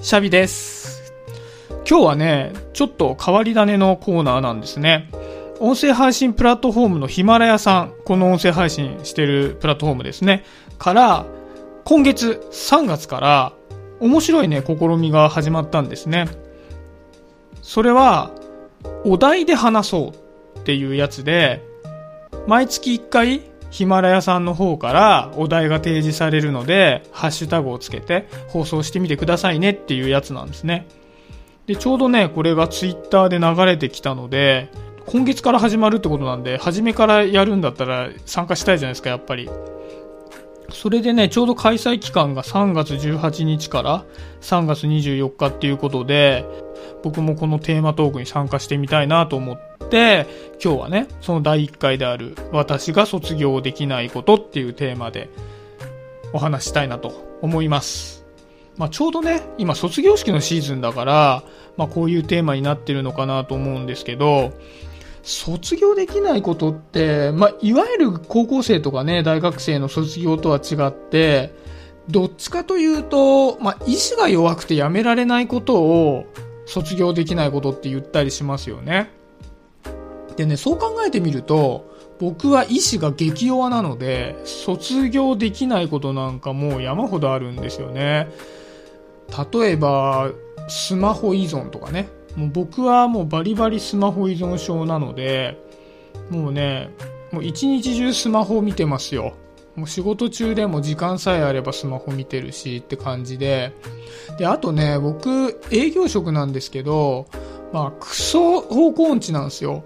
シャビです。今日はね、ちょっと変わり種のコーナーなんですね。音声配信プラットフォームのヒマラヤさん、この音声配信してるプラットフォームですね。から、今月3月から面白いね、試みが始まったんですね。それは、お題で話そうっていうやつで、毎月1回、ヒマラヤさんの方からお題が提示されるので、ハッシュタグをつけて放送してみてくださいねっていうやつなんですね。で、ちょうどね、これがツイッターで流れてきたので、今月から始まるってことなんで、初めからやるんだったら参加したいじゃないですか、やっぱり。それでね、ちょうど開催期間が3月18日から3月24日っていうことで、僕もこのテーマトークに参加してみたいなと思って、今日はね、その第1回である、私が卒業できないことっていうテーマでお話したいなと思います。まあ、ちょうどね、今卒業式のシーズンだから、まあ、こういうテーマになってるのかなと思うんですけど、卒業できないことって、まあ、いわゆる高校生とかね、大学生の卒業とは違って、どっちかというと、まあ、意志が弱くてやめられないことを卒業できないことって言ったりしますよね。でね、そう考えてみると、僕は意志が激弱なので、卒業できないことなんかもう山ほどあるんですよね。例えば、スマホ依存とかね。もう僕はもうバリバリスマホ依存症なので、もうね、もう一日中スマホ見てますよ。もう仕事中でも時間さえあればスマホ見てるしって感じで。で、あとね、僕営業職なんですけど、まあクソ方向音痴なんですよ。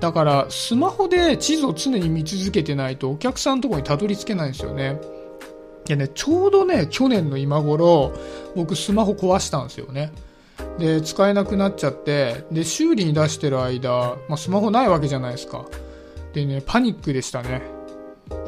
だからスマホで地図を常に見続けてないとお客さんのところにたどり着けないんですよね。でね、ちょうどね、去年の今頃、僕スマホ壊したんですよね。で、使えなくなっちゃって、で、修理に出してる間、まあ、スマホないわけじゃないですか。でね、パニックでしたね。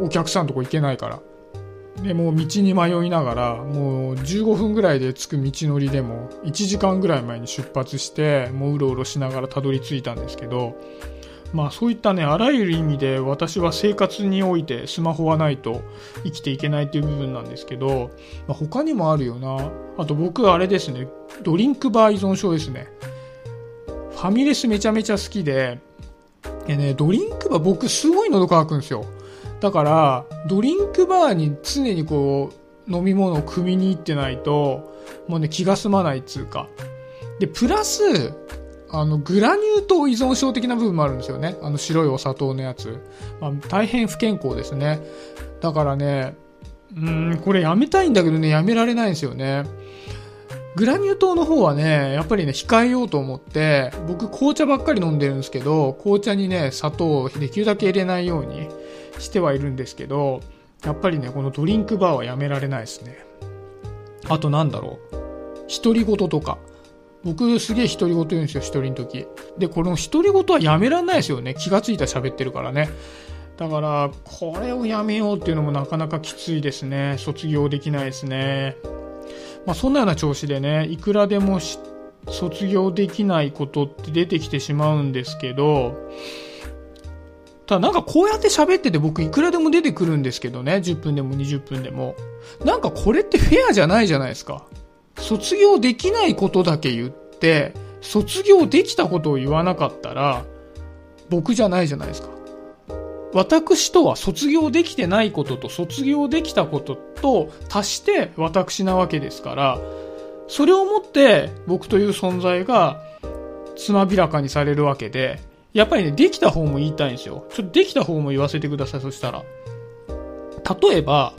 お客さんとこ行けないから。で、もう道に迷いながら、もう15分ぐらいで着く道のりでも、1時間ぐらい前に出発して、もううろうろしながらたどり着いたんですけど、まあそういったね、あらゆる意味で私は生活においてスマホはないと生きていけないっていう部分なんですけど、まあ、他にもあるよな。あと僕あれですね、ドリンクバー依存症ですね。ファミレスめちゃめちゃ好きで、でね、ドリンクバー僕すごい喉乾くんですよ。だから、ドリンクバーに常にこう、飲み物を汲みに行ってないと、もうね、気が済まないっつうか。で、プラス、あの、グラニュー糖依存症的な部分もあるんですよね。あの白いお砂糖のやつ。まあ、大変不健康ですね。だからね、うん、これやめたいんだけどね、やめられないんですよね。グラニュー糖の方はね、やっぱりね、控えようと思って、僕紅茶ばっかり飲んでるんですけど、紅茶にね、砂糖をできるだけ入れないようにしてはいるんですけど、やっぱりね、このドリンクバーはやめられないですね。あとなんだろう。独り言とか。僕すげえ独り言言うんですよ、一人の時。で、この独り言はやめらんないですよね。気がついたら喋ってるからね。だから、これをやめようっていうのもなかなかきついですね。卒業できないですね。まあそんなような調子でね、いくらでも卒業できないことって出てきてしまうんですけど、ただなんかこうやって喋ってて僕いくらでも出てくるんですけどね、10分でも20分でも。なんかこれってフェアじゃないじゃないですか。卒業できないことだけ言って、卒業できたことを言わなかったら、僕じゃないじゃないですか。私とは卒業できてないことと卒業できたことと足して私なわけですから、それをもって僕という存在がつまびらかにされるわけで、やっぱりね、できた方も言いたいんですよ。ちょっとできた方も言わせてください、そしたら。例えば、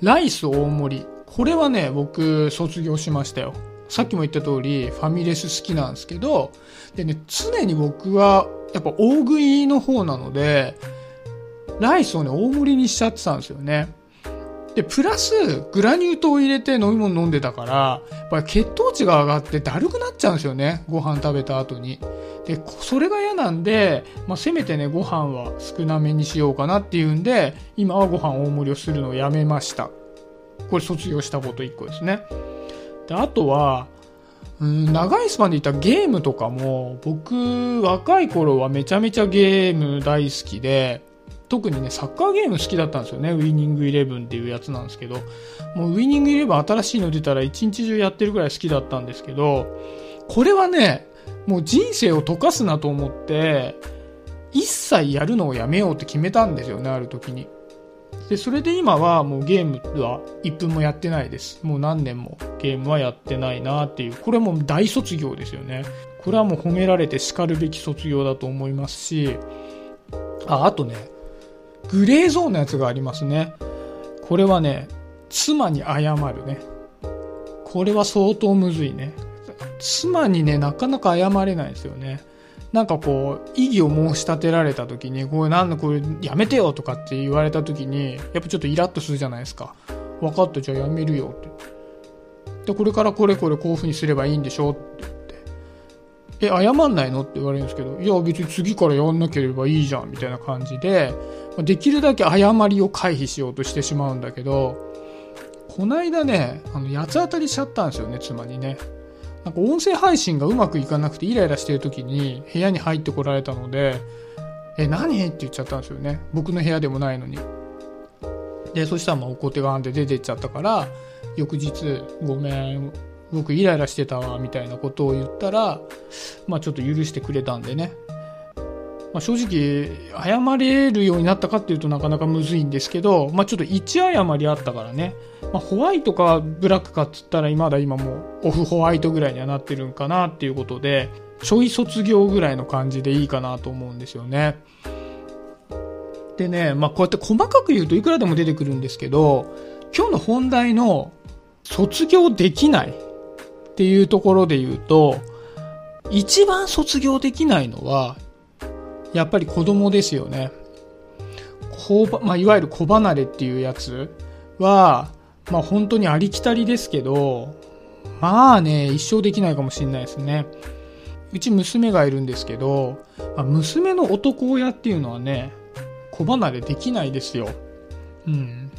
ライス大盛り。これはね、僕、卒業しましたよ。さっきも言った通り、ファミレス好きなんですけど、でね、常に僕は、やっぱ大食いの方なので、ライスをね、大盛りにしちゃってたんですよね。で、プラス、グラニュー糖を入れて飲み物飲んでたから、やっぱり血糖値が上がってだるくなっちゃうんですよね。ご飯食べた後に。で、それが嫌なんで、まあ、せめてね、ご飯は少なめにしようかなっていうんで、今はご飯大盛りをするのをやめました。これ卒業したこと1個ですね。で、あとは、うん、長いスパンで言ったゲームとかも、僕、若い頃はめちゃめちゃゲーム大好きで、特にね、サッカーゲーム好きだったんですよね。ウィニングイレブンっていうやつなんですけど、もうウィニングイレブン新しいの出たら一日中やってるぐらい好きだったんですけど、これはね、もう人生を溶かすなと思って、一切やるのをやめようって決めたんですよね、ある時に。で、それで今はもうゲームは1分もやってないです。もう何年もゲームはやってないなっていう。これはもう大卒業ですよね。これはもう褒められて叱るべき卒業だと思いますし、あ、あとね、グレーゾーンのやつがありますね。これはね、妻に謝るね。これは相当むずいね。妻にね、なかなか謝れないですよね。なんかこう、異議を申し立てられた時に、これなんだこれやめてよとかって言われた時に、やっぱちょっとイラッとするじゃないですか。分かった、じゃあやめるよって。で、これからこれこれこういう風にすればいいんでしょって言って。え、謝んないのって言われるんですけど、いや別に次からやんなければいいじゃんみたいな感じで、できるだけ謝りを回避しようとしてしまうんだけど、こないだね、あの、八つ当たりしちゃったんですよね、妻にね。なんか音声配信がうまくいかなくてイライラしてる時に部屋に入ってこられたので、え、何？って言っちゃったんですよね。僕の部屋でもないのに。で、そしたらまあおこてがんで出てっちゃったから、翌日、ごめん、僕イライラしてたわ、みたいなことを言ったら、まあちょっと許してくれたんでね。まあ、正直、謝れるようになったかっていうとなかなかむずいんですけど、まあ、ちょっと一謝りあったからね、まあ、ホワイトかブラックかっつったら今だ今もうオフホワイトぐらいにはなってるんかなっていうことで、ちょい卒業ぐらいの感じでいいかなと思うんですよね。でね、まあ、こうやって細かく言うといくらでも出てくるんですけど、今日の本題の卒業できないっていうところで言うと、一番卒業できないのはやっぱり子供ですよね。こうまあ、いわゆる子離れっていうやつは、まあ本当にありきたりですけど、まあね、一生できないかもしれないですね。うち娘がいるんですけど、まあ、娘の男親っていうのはね、子離れできないですよ。うん。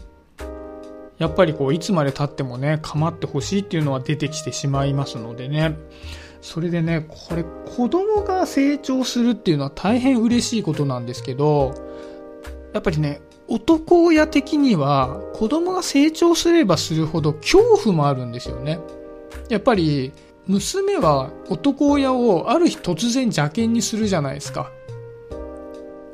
やっぱりこう、いつまで経ってもね、構ってほしいっていうのは出てきてしまいますのでね。それでね、これ子供が成長するっていうのは大変嬉しいことなんですけど、やっぱりね、男親的には子供が成長すればするほど恐怖もあるんですよね。やっぱり娘は男親をある日突然邪険にするじゃないですか。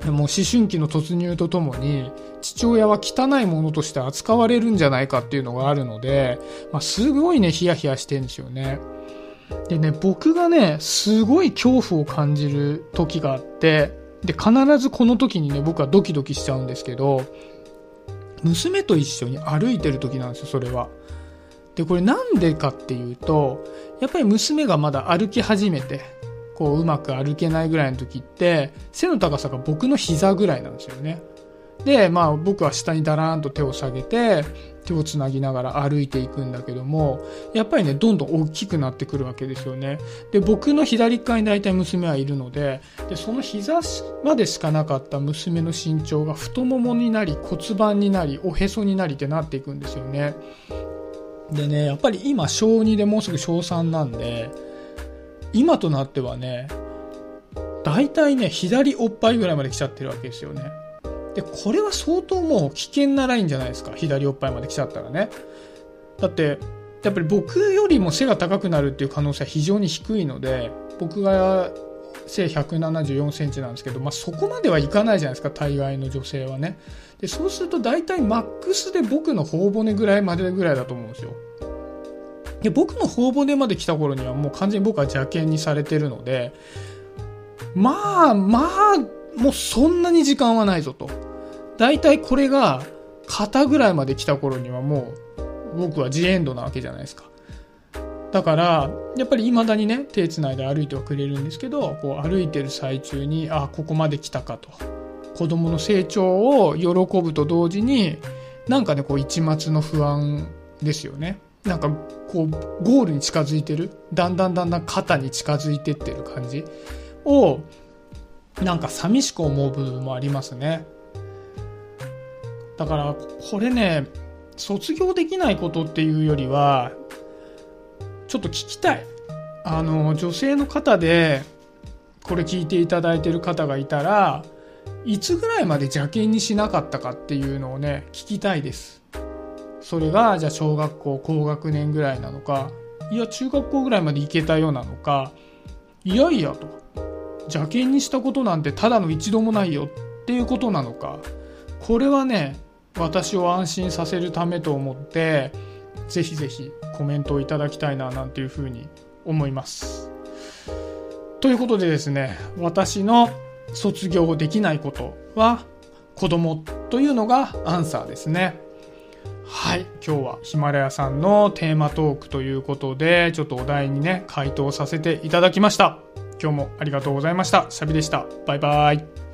もう思春期の突入とともに父親は汚いものとして扱われるんじゃないかっていうのがあるので、まあ、すごいね、ヒヤヒヤしてるんですよね。でね、僕がね、すごい恐怖を感じる時があって、で、必ずこの時にね、僕はドキドキしちゃうんですけど、娘と一緒に歩いてる時なんですよ、それは。で、これなんでかっていうと、やっぱり娘がまだ歩き始めて、こううまく歩けないぐらいの時って、背の高さが僕の膝ぐらいなんですよね。で、まあ僕は下にだらーんと手を下げて、手をつなぎながら歩いていくんだけども、やっぱりね、どんどん大きくなってくるわけですよね。で、僕の左側に大体娘はいるので、で、その膝までしかなかった娘の身長が太ももになり、骨盤になり、おへそになりってなっていくんですよね。でね、やっぱり今小2でもうすぐ小3なんで、今となってはね、大体ね、左おっぱいぐらいまで来ちゃってるわけですよね。で、これは相当もう危険なラインじゃないですか？左おっぱいまで来ちゃったらね。だって、やっぱり僕よりも背が高くなるっていう可能性は非常に低いので、僕が背174センチなんですけど、まあ、そこまではいかないじゃないですか、大概の女性はね。で、そうすると大体マックスで僕の頬骨ぐらいまでぐらいだと思うんですよ。で、僕の頬骨まで来た頃にはもう完全に僕は邪険にされてるので、まあ、まあ、もうそんなに時間はないぞと。大体これが肩ぐらいまで来た頃にはもう僕はジエンドなわけじゃないですか。だから、やっぱり未だにね、手繋いで歩いてはくれるんですけど、こう歩いてる最中に、あ、ここまで来たかと。子供の成長を喜ぶと同時に、なんかね、こう一末の不安ですよね。なんかこうゴールに近づいてる。だんだんだんだん肩に近づいてってる感じをなんか寂しく思う部分もありますね。だから、これね、卒業できないことっていうよりは、ちょっと聞きたい。あの、女性の方で、これ聞いていただいてる方がいたら、いつぐらいまで邪険にしなかったかっていうのをね、聞きたいです。それが、じゃあ小学校高学年ぐらいなのか、いや、中学校ぐらいまで行けたようなのか、いやいやと。邪険にしたことなんてただの一度もないよっていうことなのか。これはね、私を安心させるためと思って、ぜひぜひコメントをいただきたいななんていうふうに思います。ということでですね、私の卒業できないことは子供というのがアンサーですね。はい。今日はヒマラヤさんのテーマトークということで、ちょっとお題にね、回答させていただきました。今日もありがとうございました。シャビでした。バイバイ。